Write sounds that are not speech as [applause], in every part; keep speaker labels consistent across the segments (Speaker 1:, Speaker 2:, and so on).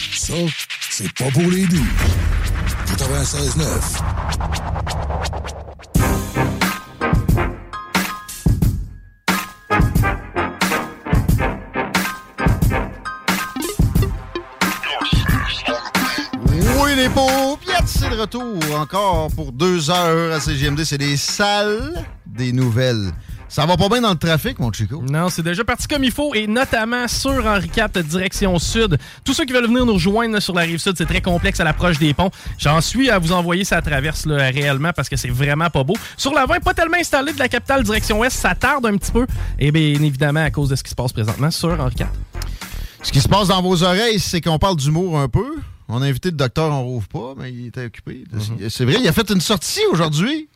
Speaker 1: Ça, c'est pas pour les doux. 96.9.
Speaker 2: Oui, les paupiètes, c'est de retour encore pour deux heures à CGMD. C'est des salles des nouvelles. Ça va pas bien dans le trafic, mon Chico?
Speaker 3: Non, c'est déjà parti comme il faut et notamment sur Henri IV, direction sud. Tous ceux qui veulent venir nous rejoindre là, sur la rive sud, c'est très complexe à l'approche des ponts. J'en suis à vous envoyer sa traverse là, réellement parce que c'est vraiment pas beau. Sur la 20, pas tellement installé de la capitale direction ouest, ça tarde un petit peu. Et bien évidemment à cause de ce qui se passe présentement sur Henri IV.
Speaker 2: Ce qui se passe dans vos oreilles, c'est qu'on parle d'humour un peu. On a invité le docteur, on rouvre pas, mais il était occupé. C'est vrai, il a fait une sortie aujourd'hui.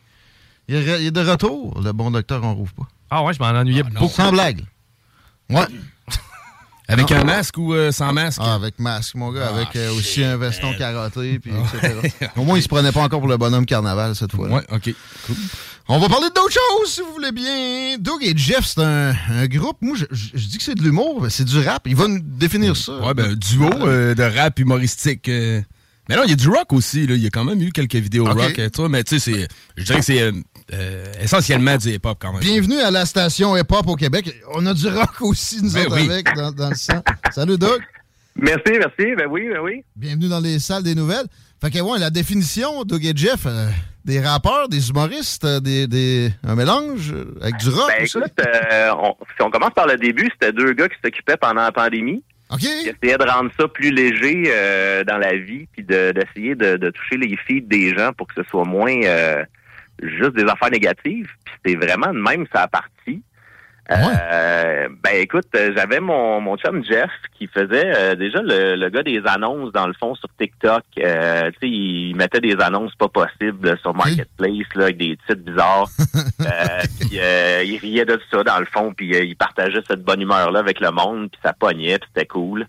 Speaker 2: Il est il est de retour, le bon docteur, on rouvre pas.
Speaker 3: Ah ouais, je m'en ennuyais beaucoup.
Speaker 2: Sans blague. Ouais. [laughs]
Speaker 4: Avec
Speaker 2: Non.
Speaker 4: un masque ou euh, sans masque?
Speaker 2: Ah, avec masque, mon gars,
Speaker 4: Ah,
Speaker 2: avec euh, aussi un veston carotté, puis
Speaker 4: Ah.
Speaker 2: etc. Au moins, il se prenait pas encore pour le bonhomme carnaval cette fois-là.
Speaker 4: Ouais, OK.
Speaker 2: On va parler d'autres choses, si vous voulez bien. Doug et Jeff, c'est un, un groupe. Moi, je, je- je dis que c'est de l'humour, mais c'est du rap. Il va nous définir ça.
Speaker 4: Ouais, ben, duo euh, de rap humoristique. euh. Mais non, il y a du rock aussi. Là. Il y a quand même eu quelques vidéos
Speaker 2: Ok.
Speaker 4: rock. vois, mais tu sais, c'est- je dirais que c'est euh, essentiellement du hip-hop quand même.
Speaker 2: Bienvenue à la station hip-hop au Québec. On a du rock aussi, nous
Speaker 4: Ben
Speaker 2: autres,
Speaker 4: oui.
Speaker 2: avec, dans, dans le sang. Salut, Doug.
Speaker 5: Merci, merci. Ben oui, ben oui.
Speaker 2: Bienvenue dans les salles des nouvelles. Fait que, ouais, la définition, Doug et Jeff, euh, des rappeurs, des humoristes, euh, des, des- un mélange avec du rock
Speaker 5: Ben
Speaker 2: aussi.
Speaker 5: écoute, euh, on- si on commence par le début, c'était deux gars qui s'occupaient pendant la pandémie.
Speaker 2: OK.
Speaker 5: Qui essayaient de rendre ça plus léger euh, dans la vie, puis de- d'essayer de, de toucher les feeds des gens pour que ce soit moins euh, juste des affaires négatives. Puis c'était vraiment de même ça a parti. Euh, ben écoute, euh, j'avais mon, mon chum Jeff qui faisait euh, déjà le, le gars des annonces dans le fond sur TikTok. Euh, tu sais, il mettait des annonces pas possibles sur Marketplace là, avec des titres bizarres. [laughs] Euh, puis, euh, il riait de ça dans le fond, puis il partageait cette bonne humeur là avec le monde, puis ça pognait, puis c'était cool.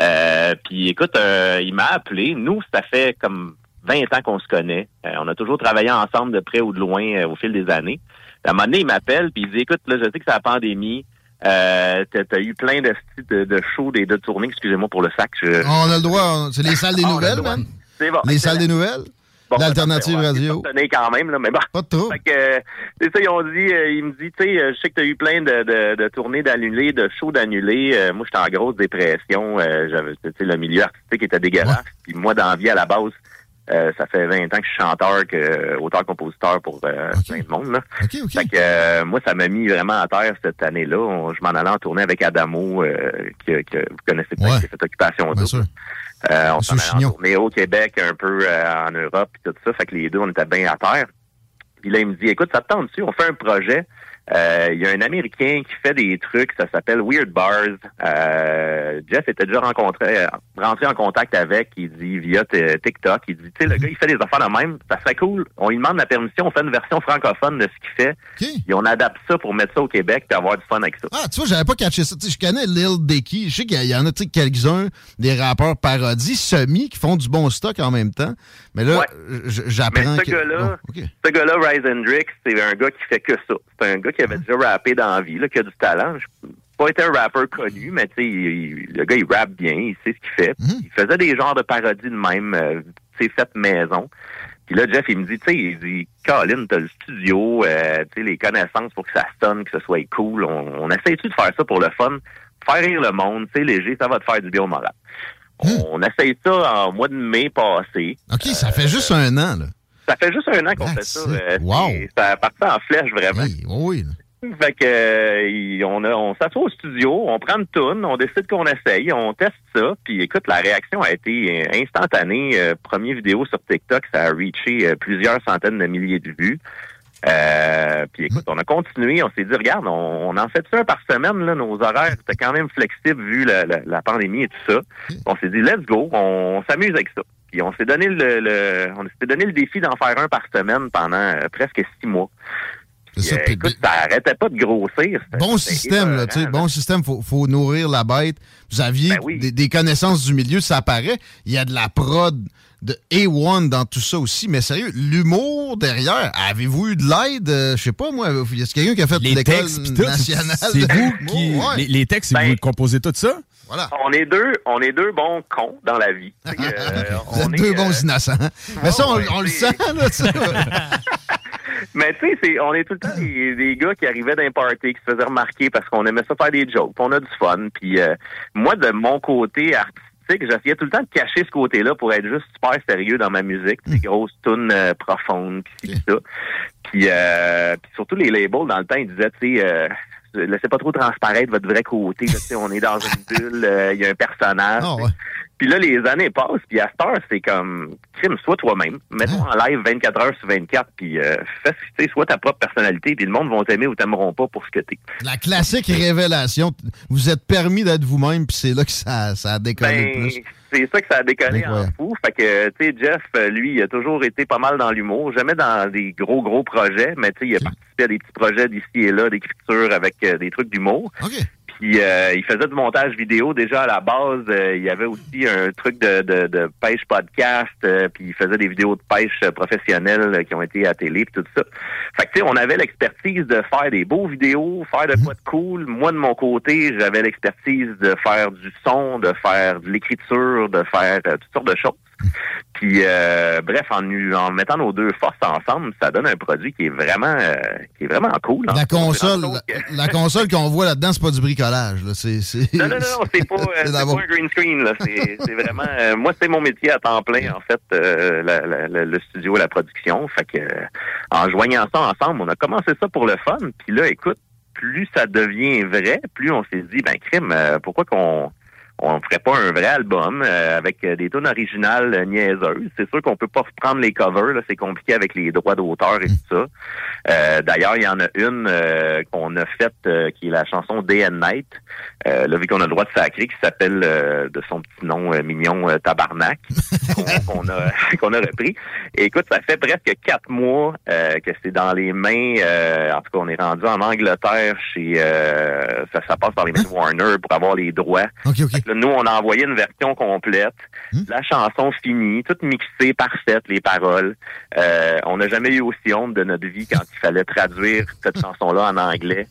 Speaker 5: Euh, puis écoute, euh, il m'a appelé. Nous, ça fait comme 20 ans qu'on se connaît. Euh, on a toujours travaillé ensemble de près ou de loin euh, au fil des années. À un moment donné, il m'appelle puis il dit écoute, là, je sais que c'est la pandémie. Euh, t'as, t'as eu plein de, de, de shows, des de tournées, excusez-moi pour le sac. je-
Speaker 2: On a le droit. C'est les salles des
Speaker 5: Ah,
Speaker 2: nouvelles, man.
Speaker 5: C'est bon.
Speaker 2: Les salles des nouvelles?
Speaker 5: Bon,
Speaker 2: L'alternative
Speaker 5: ouais,
Speaker 2: radio.
Speaker 5: quand même, là, mais bon.
Speaker 2: Pas de trop.
Speaker 5: Fait que, euh, c'est ça, ils ont dit, euh, il me dit, tu sais, je sais que tu as eu plein de, de, de tournées d'annulés, de shows d'annulés. Euh, moi, j'étais en grosse dépression. Euh, j'avais, le milieu artistique était dégueulasse. Puis moi, dans la vie, à la base, euh, ça fait 20 ans que je suis chanteur, que, euh, auteur-compositeur pour euh, plein de monde. Là. Fait que, euh, moi, ça m'a mis vraiment à terre cette année-là. Je m'en allais en tournée avec Adamo, euh, que, que vous connaissez peut-être,
Speaker 2: Ouais.
Speaker 5: fait Occupation
Speaker 2: Bien sûr.
Speaker 5: Euh, on s'en allait en tournée au Québec, un peu euh, en Europe, puis tout ça. Fait que les deux, on était bien à terre. Puis là, il me dit, écoute, ça te tente dessus, on fait un projet. Euh, Il y a un Américain qui fait des trucs, ça s'appelle Weird Bars. Euh, Jeff était déjà rencontré, euh, rentré en contact avec, il dit via TikTok, il dit, tu sais, le gars, il fait des affaires de même, ça serait cool. On lui demande la permission, on fait une version francophone de ce qu'il fait, et on adapte ça pour mettre ça au Québec et avoir du fun avec ça.
Speaker 2: Ah, tu vois, j'avais pas catché ça. Je connais Lil Dicky. Je sais qu'il y, en a quelques-uns, des rappeurs parodies, semi, qui font du bon stock en même temps. Mais là,
Speaker 5: Mais
Speaker 2: j'apprends
Speaker 5: ce
Speaker 2: que...
Speaker 5: gars-là, ce gars-là, Rise Hendrix, c'est un gars qui fait que ça. C'est un gars qui avait déjà rappé dans la vie, là, qui a du talent. Je pas été un rappeur connu, mais tu sais, le gars, il rappe bien, il sait ce qu'il fait. Il faisait des genres de parodies de même, euh, tu sais, faites maison. Puis là, Jeff, il me dit, tu sais, il dit, Colin, t'as le studio, euh, tu sais, les connaissances pour que ça sonne, que ce soit cool. On, on essaye-tu de faire ça pour le fun? Faire rire le monde, c'est léger, ça va te faire du bien au moral. On essaye ça en mois de mai passé.
Speaker 2: OK, ça fait juste un an, là.
Speaker 5: Ça fait juste un an qu'on fait ça. euh,
Speaker 2: Wow.
Speaker 5: Ça a parti en flèche, vraiment.
Speaker 2: Oui,
Speaker 5: Fait que euh, on, a- on s'assoit au studio, on prend une toune, on décide qu'on essaye, on teste ça, puis écoute, la réaction a été instantanée. Euh, premier vidéo sur TikTok, ça a reaché euh, plusieurs centaines de milliers de vues. Euh, puis écoute, on a continué, on s'est dit, regarde, on, on en fait ça un par semaine, là, nos horaires étaient quand même flexibles vu la, la- la pandémie et tout ça. On s'est dit, let's go, on, s'amuse avec ça. Puis on s'est donné le, le- on s'est donné le défi d'en faire un par semaine pendant euh, presque six mois. Puis, euh, écoute, ça arrêtait pas de grossir.
Speaker 2: Bon système, là, tu sais, bon système, faut, faut nourrir la bête. Vous aviez
Speaker 5: Ben
Speaker 2: des, des connaissances du milieu, ça paraît. Il y a de la prod de A1 dans tout ça aussi, mais sérieux, l'humour derrière, avez-vous eu de l'aide? Euh, je sais pas, moi, y a quelqu'un qui a fait
Speaker 4: Les
Speaker 2: l'école nationale?
Speaker 4: c'est vous qui.
Speaker 2: Ouais.
Speaker 4: Les, les textes, c'est vous qui composez tout ça?
Speaker 2: Voilà.
Speaker 5: On est deux, on est deux bons cons dans la vie. [laughs] Euh,
Speaker 2: Vous êtes
Speaker 5: on est,
Speaker 2: deux
Speaker 5: euh,
Speaker 2: bons innocents. [laughs] Mais ça, on, on le sent, là, ça. [laughs]
Speaker 5: Mais tu sais, c'est- on est tout le temps des, des gars qui arrivaient d'un party, qui se faisaient remarquer parce qu'on aimait ça faire des jokes, on a du fun. Puis euh, moi, de mon côté artistique, j'essayais tout le temps de cacher ce côté-là pour être juste super sérieux dans ma musique, des grosses tunes euh, profondes, puis puis ça. Puis, euh, puis surtout les labels, dans le temps, ils disaient, tu sais, euh, laissez pas trop transparaître votre vrai côté. là, tu sais, on est dans une [laughs] bulle, euh, il y a un personnage.
Speaker 2: Ah,
Speaker 5: Puis là, les années passent, puis à cette heure, c'est comme, crime, sois toi-même. Mets-toi en live 24 heures sur 24, puis euh, fais, tu sais, sois ta propre personnalité, puis le monde va t'aimer ou t'aimeront pas pour ce que t'es.
Speaker 2: La classique révélation. Vous êtes permis d'être vous-même, puis c'est là que ça, ça a décollé
Speaker 5: Ben,
Speaker 2: plus.
Speaker 5: c'est ça que ça a décollé en fou. Fait que, tu sais, Jeff, euh, lui, il a toujours été pas mal dans l'humour. Jamais dans des gros, gros projets, mais tu sais, il a participé à des petits projets d'ici et là, d'écriture avec euh, des trucs d'humour. Puis euh, il faisait du montage vidéo déjà à la base. euh, il y avait aussi un truc de, de, de pêche podcast. euh, puis il faisait des vidéos de pêche euh, professionnelles euh, qui ont été à télé puis tout ça. Fait que tu sais, on avait l'expertise de faire des beaux vidéos, faire de quoi de cool. Moi de mon côté, j'avais l'expertise de faire du son, de faire de l'écriture, de faire euh, toutes sortes de choses. Puis euh, bref, en, mettant nos deux forces ensemble, ça donne un produit qui est vraiment euh, qui est vraiment cool. hein.
Speaker 2: La console, la, la console qu'on voit là-dedans, c'est pas du bricolage. Là.
Speaker 5: Non, non, non, [laughs] non, c'est pas, euh, pas un green screen. C'est vraiment... euh, moi, c'est mon métier à temps plein, en fait, euh, la- la- la- le studio, la production. Fait que, en joignant ça ensemble, on a commencé ça pour le fun. Puis là, écoute, plus ça devient vrai, plus on s'est dit, ben, crime, euh, pourquoi qu'on on ferait pas un vrai album euh, avec euh, des tunes originales euh, niaiseuses. C'est sûr qu'on peut pas reprendre les covers, là, c'est compliqué avec les droits d'auteur et tout ça. Euh, D'ailleurs, il y en a une euh, qu'on a faite euh, qui est la chanson Day and Night. Euh, là, vu qu'on a le droit de sacrer, qui s'appelle euh, de son petit nom mignon Tabarnak, qu'on [laughs] qu'on a [laughs] qu'on a repris. Et écoute, ça fait presque quatre mois euh, que c'est dans les mains. euh, en tout cas, on est rendu en Angleterre chez euh, ça, ça passe par les mains de Warner pour avoir les droits. Que là, nous, on a envoyé une version complète, la chanson finie, toute mixée, parfaite, les paroles. Euh, on n'a jamais eu aussi honte de notre vie quand il fallait traduire cette chanson-là en anglais.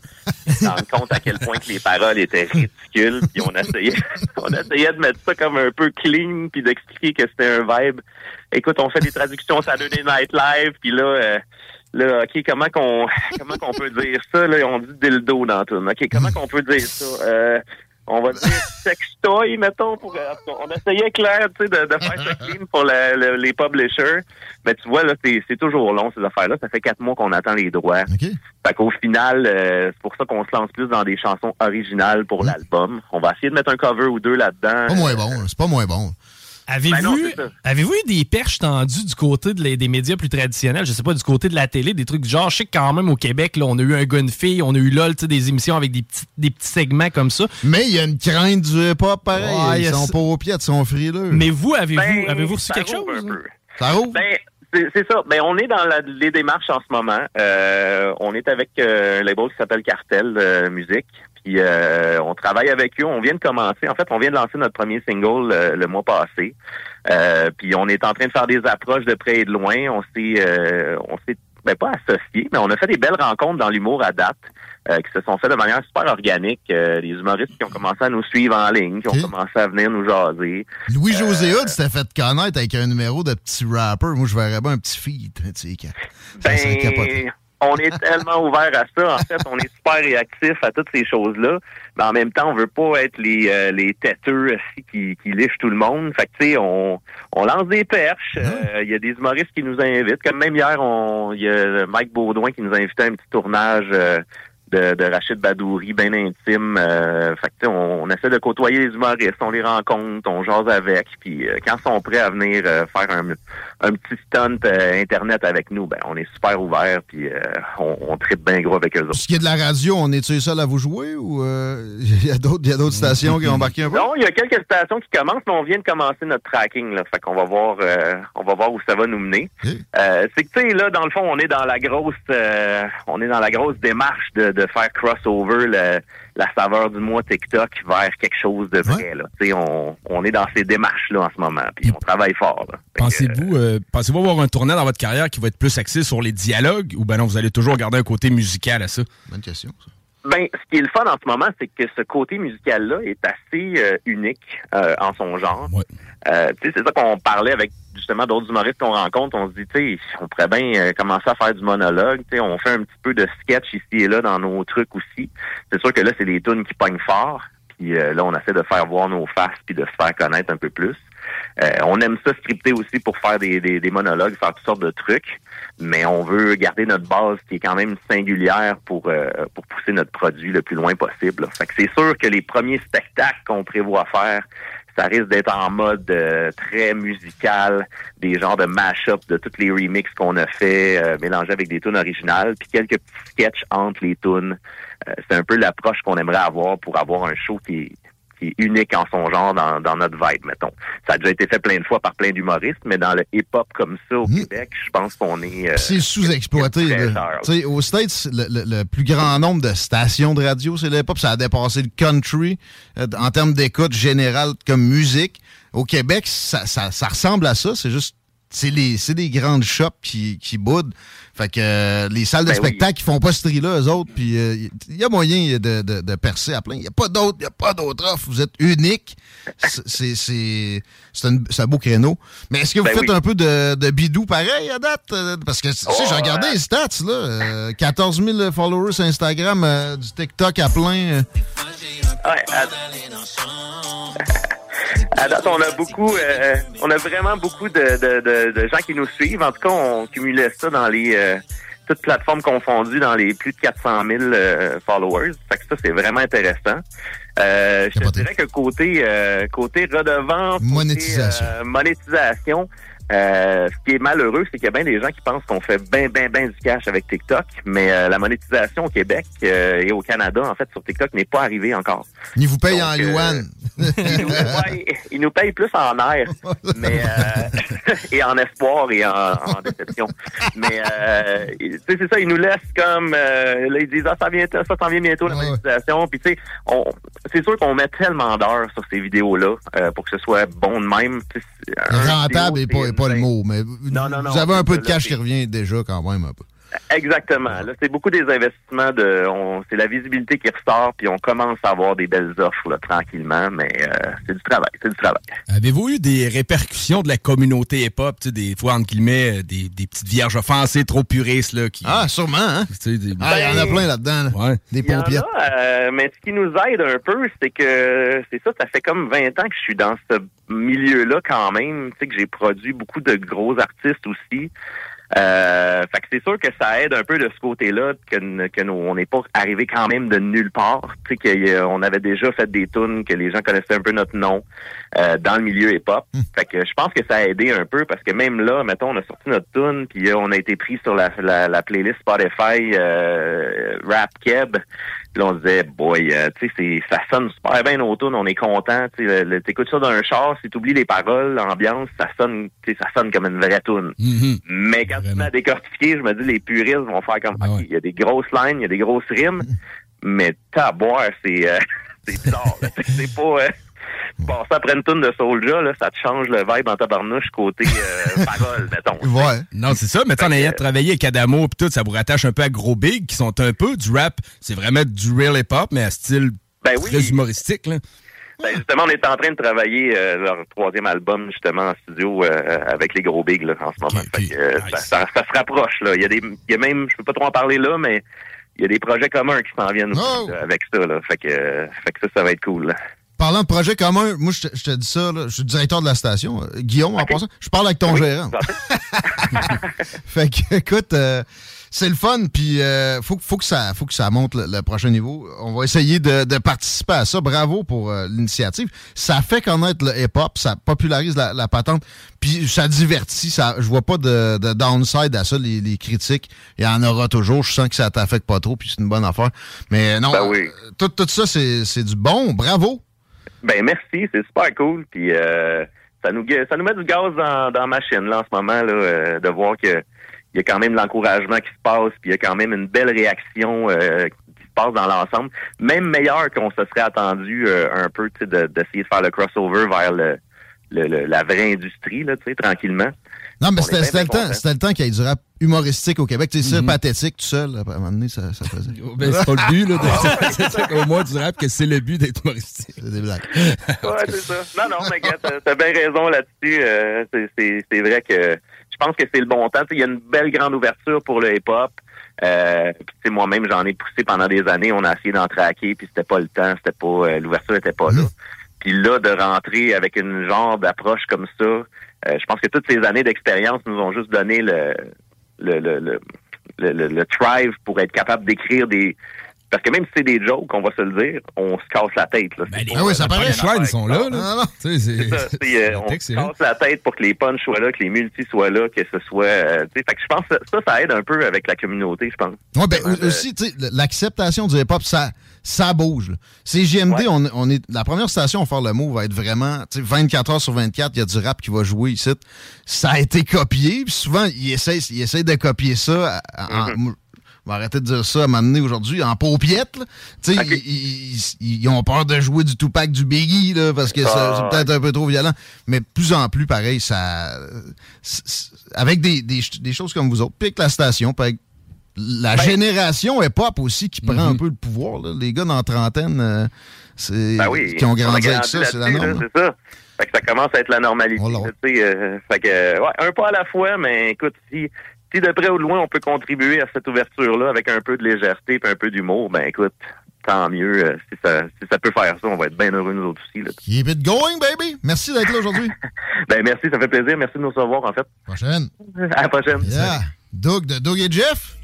Speaker 5: Se rendre compte à quel point que les paroles étaient ridicules. Puis on essayait, [laughs] on essayait de mettre ça comme un peu clean, puis d'expliquer que c'était un vibe. Écoute, on fait des traductions Saturday Night Live, puis là, euh, là, ok, comment qu'on, [laughs] comment qu'on peut dire ça? Là, on dit dildo dans tout. Ok, comment qu'on peut dire ça? Euh, on va dire [laughs] sextoy, mettons, pour, on essayait clair, tu sais, de, de faire ça [laughs] clean pour le- le- les publishers. Mais tu vois, là, c'est toujours long, ces affaires-là. Ça fait quatre mois qu'on attend les droits. Fait qu'au final, euh, c'est pour ça qu'on se lance plus dans des chansons originales pour l'album. On va essayer de mettre un cover ou deux là-dedans.
Speaker 2: Pas moins bon, c'est pas moins bon.
Speaker 3: Avez-vous
Speaker 5: Ben
Speaker 3: avez-vous eu des perches tendues du côté de les- des médias plus traditionnels? Je sais pas, du côté de la télé, des trucs du genre. Je sais que quand même au Québec, là, on a eu un gars, une fille, on a eu LOL, des émissions avec des petits, des petits segments comme ça.
Speaker 2: Mais il y a une crainte du hip-hop pareil.
Speaker 3: Ouais,
Speaker 2: Ils sont pas aux pieds, ils sont frileux.
Speaker 3: Mais vous, avez-vous
Speaker 5: Ben,
Speaker 3: avez-vous reçu
Speaker 5: ça
Speaker 3: quelque chose?
Speaker 5: un peu.
Speaker 2: Ça roule?
Speaker 5: Ben, c'est c'est ça. Ben, on est dans la- les démarches en ce moment. Euh, on est avec euh, un label qui s'appelle Cartel euh, Musique. Puis euh, on travaille avec eux. On vient de commencer. En fait, on vient de lancer notre premier single euh, le mois passé. Euh, puis on est en train de faire des approches de près et de loin. On s'est, euh, on s'est, ben pas associés, mais on a fait des belles rencontres dans l'humour à date. qui se sont fait de manière super organique. Des humoristes qui ont commencé à nous suivre en ligne, qui ont commencé à venir nous jaser.
Speaker 2: Louis-José Hood s'était fait connaître avec un numéro de petit rapper. Moi, je verrais bien un petit feed. Tu sais.
Speaker 5: Ben, on est tellement ouvert à ça. En fait, on est super réactif à toutes ces choses-là. Mais en même temps, on veut pas être les, euh, les têteux aussi qui, qui lichent tout le monde. Fait que, tu sais, on, on lance des perches. Euh, Il y a des humoristes qui nous invitent. Comme même hier, on- il y a Mike Baudouin qui nous a invité à un petit tournage euh, de, de Rachid Badouri, bien intime. Euh, fait que, tu sais, on, on essaie de côtoyer les humoristes. On les rencontre, on jase avec. Puis euh, quand ils sont prêts à venir euh, faire un, un petit stunt euh, Internet avec nous, ben on est super ouvert puis euh, on, on tripe bien gros avec eux autres.
Speaker 2: Ce qui est de la radio, on est-tu les seuls à vous jouer ou euh, [laughs] il y a d'autres il y a d'autres stations qui ont embarqué un peu?
Speaker 5: Non, il y a quelques stations qui commencent, mais on vient de commencer notre tracking. Là, fait qu'on va voir, euh, on va voir où ça va nous mener. Euh, c'est que tu sais là, dans le fond, on est dans la grosse, euh, on est dans la grosse démarche de, de faire crossover le- la saveur du mois TikTok vers quelque chose de vrai. Là, tu sais, on, on est dans ces démarches là en ce moment, puis on travaille fort. Là.
Speaker 4: Pensez-vous euh, pensez-vous avoir un tournant dans votre carrière qui va être plus axé sur les dialogues ou ben non, vous allez toujours garder un côté musical à ça?
Speaker 2: Bonne question.
Speaker 5: Ben, ce qui est le fun en ce moment, c'est que ce côté musical-là est assez euh, unique euh, en son genre. Euh, tu sais, c'est ça qu'on parlait avec justement d'autres humoristes qu'on rencontre. On se dit, tu on pourrait bien euh, commencer à faire du monologue. Sais, on fait un petit peu de sketch ici et là dans nos trucs aussi. C'est sûr que là, c'est des tunes qui pognent fort. Puis euh, là, on essaie de faire voir nos faces puis de se faire connaître un peu plus. Euh, on aime ça scripter aussi pour faire des, des, des monologues, faire toutes sortes de trucs, mais on veut garder notre base qui est quand même singulière pour euh, pour pousser notre produit le plus loin possible. là. Fait que c'est sûr que les premiers spectacles qu'on prévoit faire, ça risque d'être en mode euh, très musical, des genres de mash-up de tous les remixes qu'on a fait, euh, mélangés avec des tunes originales, puis quelques petits sketchs entre les tunes. Euh, c'est un peu l'approche qu'on aimerait avoir pour avoir un show qui qui est unique en son genre dans, dans notre vibe, mettons. Ça a déjà été fait plein de fois par plein d'humoristes, mais dans le hip-hop comme ça au Québec, je pense qu'on est... euh,
Speaker 2: C'est sous-exploité. Aux States, le, le- le plus grand nombre de stations de radio, c'est le hip-hop. Ça a dépassé le country euh, en termes d'écoute générale comme musique. Au Québec, ça, ça- ça ressemble à ça. C'est juste, c'est les, c'est des grandes shops qui, qui boudent. Fait que euh, les salles de
Speaker 5: Ben
Speaker 2: spectacle, ils font pas ce tri-là, eux autres. Puis il y a moyen de, de- de percer à plein. Il n'y a pas d'autres, y a pas d'autres offres. Vous êtes unique. C'est, c'est, c'est, c'est un, beau créneau. Mais est-ce que vous
Speaker 5: Ben
Speaker 2: faites
Speaker 5: oui.
Speaker 2: un peu de, de bidou pareil à date? Euh, Parce que, tu sais,
Speaker 5: Oh,
Speaker 2: j'ai regardé
Speaker 5: euh,
Speaker 2: les stats, là. euh, 14 000 followers sur Instagram, euh, du TikTok à plein. euh.
Speaker 5: Ouais, à... date, on a beaucoup, euh, on a vraiment beaucoup de, de, de, de gens qui nous suivent. En tout cas, on cumulait ça dans les euh, toutes plateformes confondues dans les plus de 400 000 euh, followers. Fait que ça, c'est vraiment intéressant. Euh, je te dirais que côté euh, côté redevance, côté,
Speaker 2: Monétisation.
Speaker 5: euh, monétisation, euh, ce qui est malheureux, c'est qu'il y a bien des gens qui pensent qu'on fait bien, bien, bien du cash avec TikTok, mais euh, la monétisation au Québec euh, et au Canada, en fait, sur TikTok, n'est pas arrivée encore.
Speaker 2: Ils vous payent en
Speaker 5: euh,
Speaker 2: yuan. [laughs]
Speaker 5: Ils nous, ouais, ils nous payent plus en air, [laughs] mais euh, [laughs] et en espoir et en, en déception. Mais euh, tu sais, c'est ça, ils nous laissent comme euh, là, ils disent ah ça vient ça s'en vient bientôt la monétisation. Puis tu sais, c'est sûr qu'on met tellement d'heures sur ces vidéos-là euh, pour que ce soit bon de même.
Speaker 2: Rentable
Speaker 5: vidéo,
Speaker 2: n'est pas, pas le mot, mais vous,
Speaker 5: Non, non,
Speaker 2: avez un peu de cash qui revient déjà quand même un peu.
Speaker 5: Exactement. Là, c'est beaucoup des investissements de. on- C'est la visibilité qui ressort, puis on commence à avoir des belles offres là, tranquillement, mais euh, c'est du travail, c'est du travail.
Speaker 4: Avez-vous eu des répercussions de la communauté hip-hop, tu sais, des fois, entre guillemets, euh, des, des petites vierges offensées trop puristes, là, qui...
Speaker 2: Ah, sûrement, hein?
Speaker 4: Tu sais, des-
Speaker 2: Ah, il y en a plein là-dedans. là.
Speaker 4: Ouais.
Speaker 2: Des
Speaker 5: a, euh, mais ce qui nous aide un peu, c'est que c'est ça, ça fait comme 20 ans que je suis dans ce milieu-là quand même. Tu sais que j'ai produit beaucoup de gros artistes aussi. Euh, fait que c'est sûr que ça aide un peu de ce côté-là que, que nous, on n'est pas arrivé quand même de nulle part. Tu sais qu'on avait déjà fait des tunes que les gens connaissaient un peu notre nom euh, dans le milieu hip-hop. Fait que je pense que ça a aidé un peu parce que même là, mettons, on a sorti notre tune puis euh, on a été pris sur la, la, la playlist Spotify euh, Rap Keb. Puis là, on se disait, boy, euh, tu sais, ça sonne super bien nos tunes, on est content. Tu t'écoutes ça dans un char, si t'oublies les paroles, l'ambiance, ça sonne, tu sais, ça sonne comme une vraie tune.
Speaker 4: Mhm.
Speaker 5: Mais quand tu mets à décortiquer, je me dis, les puristes vont faire comme, OK, il y a des grosses lines, il y a des grosses rimes, [laughs] mais t'as à boire, c'est, euh, [laughs] c'est bizarre. [laughs] c'est pas, euh, passer après une tune de Soulja, là, ça te change le vibe en tabarnouche côté euh, [laughs] parole, mettons.
Speaker 2: Ouais.
Speaker 4: Non, c'est ça, mais en ayant travaillé avec Adamo pis tout, ça vous rattache un peu à Gros Big, qui sont un peu du rap. C'est vraiment du real hip-hop, mais à style
Speaker 5: Ben oui.
Speaker 4: très humoristique, là.
Speaker 5: Ben, justement, on est en train de travailler euh, leur troisième album justement en studio euh, avec les gros bigs là, en ce moment. Fait que, euh, ça, ça- ça se rapproche là. Il y a des, il y a même, je peux pas trop en parler là, mais il y a des projets communs qui s'en viennent aussi, là, avec ça. Là. Fait que, euh, fait que ça, ça va être cool. là.
Speaker 2: Parlant de projet commun, moi, je te, je te dis ça, là, je suis directeur de la station. euh, Guillaume, en passant, je parle avec ton gérant. [laughs] fait que, écoute, euh, c'est le fun, puis euh, faut, faut, que ça, faut que ça monte le, le prochain niveau. On va essayer de, de participer à ça. Bravo pour euh, l'initiative. Ça fait connaître le hip-hop, ça popularise la, la patente, puis ça divertit. Ça, je vois pas de, de downside à ça, les, les critiques. Il y en aura toujours. Je sens que ça t'affecte pas trop, puis c'est une bonne affaire. Mais non,
Speaker 5: Ben oui.
Speaker 2: euh, tout, tout ça, c'est c'est du bon. Bravo.
Speaker 5: Ben merci, c'est super cool. Puis euh, ça nous ça nous met du gaz dans, dans la machine là en ce moment là, euh, de voir que il y a quand même de l'encouragement qui se passe, puis il y a quand même une belle réaction euh, qui se passe dans l'ensemble, même meilleur qu'on se serait attendu euh, un peu, tu sais, de- d'essayer de, faire le crossover vers le, le- le- la vraie industrie là, tu sais, tranquillement.
Speaker 2: Non, mais c'était le temps, c'était le temps qu'il y ait du rap humoristique au Québec. Tu sais, c'est pathétique tout seul. là, À un moment donné, ça, ça faisait.
Speaker 4: Ben, c'est pas le but, là. de- c'est ça qu'au moins du rap, que c'est le but d'être humoristique.
Speaker 2: C'est des blagues. [laughs]
Speaker 5: Ouais, c'est ça. Non, non, mais gars, t'as bien raison là-dessus. Euh, c'est- c'est c'est vrai que je pense que c'est le bon temps. Tu Il y a une belle grande ouverture pour le hip-hop. Euh, puis, tu moi-même, j'en ai poussé pendant des années. On a essayé d'en traquer, puis c'était pas le temps. C'était pas euh, l'ouverture était pas là. Puis là, de rentrer avec une genre d'approche comme ça, euh, je pense que toutes ces années d'expérience nous ont juste donné le le, le, le, le, le- le drive pour être capable d'écrire des parce que même si c'est des jokes, on va se le dire, on se casse la tête. Là. Pas-
Speaker 4: Ah oui, ça paraît. Les punchlines sont là,
Speaker 5: c'est ça, euh, on se casse la tête pour que les punchs soient là, que les multis soient là, que ce soit. euh, tu sais, fait que je pense que ça, ça aide un peu avec la communauté, je pense.
Speaker 2: Ouais, ben, aussi, tu sais, l'acceptation du hip-hop, ça, ça bouge. là. C'est JMD, on, on est, la première station à faire le mot va être vraiment, tu sais, 24 heures sur 24, il y a du rap qui va jouer ici. Ça a été copié, puis souvent, ils essayent, ils essayent de copier ça. en-
Speaker 5: Mm-hmm.
Speaker 2: je vais arrêter de dire ça à m'amener aujourd'hui en paupiette. là. Tu sais, ils, ils- ils- ont peur de jouer du Tupac, du Biggie, là, parce que ça-
Speaker 5: Ah,
Speaker 2: c'est peut-être un peu trop violent. Mais de plus en plus, pareil, ça. c'est- c'est- Avec des, des, des choses comme vous autres, puis avec la station, puis avec la
Speaker 5: Ben-
Speaker 2: génération hip-hop aussi qui prend un peu le pouvoir. là. Les gars dans la trentaine, euh, c'est
Speaker 5: Ben oui,
Speaker 2: qui ont
Speaker 5: on
Speaker 2: grandi avec ça, c'est la norme.
Speaker 5: là, C'est ça. Fait que ça commence à être la normalité. euh, fait que, ouais, un pas à la fois, mais écoute, si, si de près ou de loin on peut contribuer à cette ouverture-là avec un peu de légèreté et un peu d'humour, ben écoute, tant mieux. euh, si, ça, si ça peut faire ça, on va être bien heureux nous autres aussi. Là.
Speaker 2: Keep it going, baby! Merci d'être là aujourd'hui. [laughs]
Speaker 5: Ben merci, ça fait plaisir. Merci de nous recevoir en fait.
Speaker 2: Prochaine.
Speaker 5: À la prochaine.
Speaker 2: Yeah. Doug de Doug et Jeff.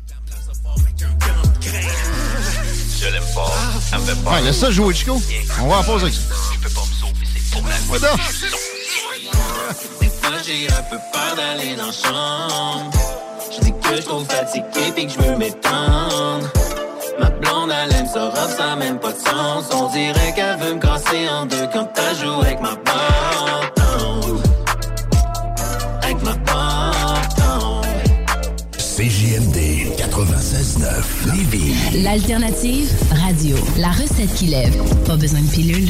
Speaker 6: Fort. Ça me fait peur.
Speaker 2: Ouais, laisse ça jouer, Chico. On va en pause avec ça.
Speaker 6: Je peux pas me sauver, c'est pour la
Speaker 2: donc. [laughs]
Speaker 6: Des fois, j'ai un peu peur d'aller dans la chambre. Je dis que je trop fatigué pis que je veux m'étendre. Ma blonde, elle aime ça rough, ça a même pas de sens. On dirait qu'elle veut me casser en deux quand t'as joué avec ma bâton.
Speaker 7: L'alternative radio. La recette qui lève. Pas besoin de pilule.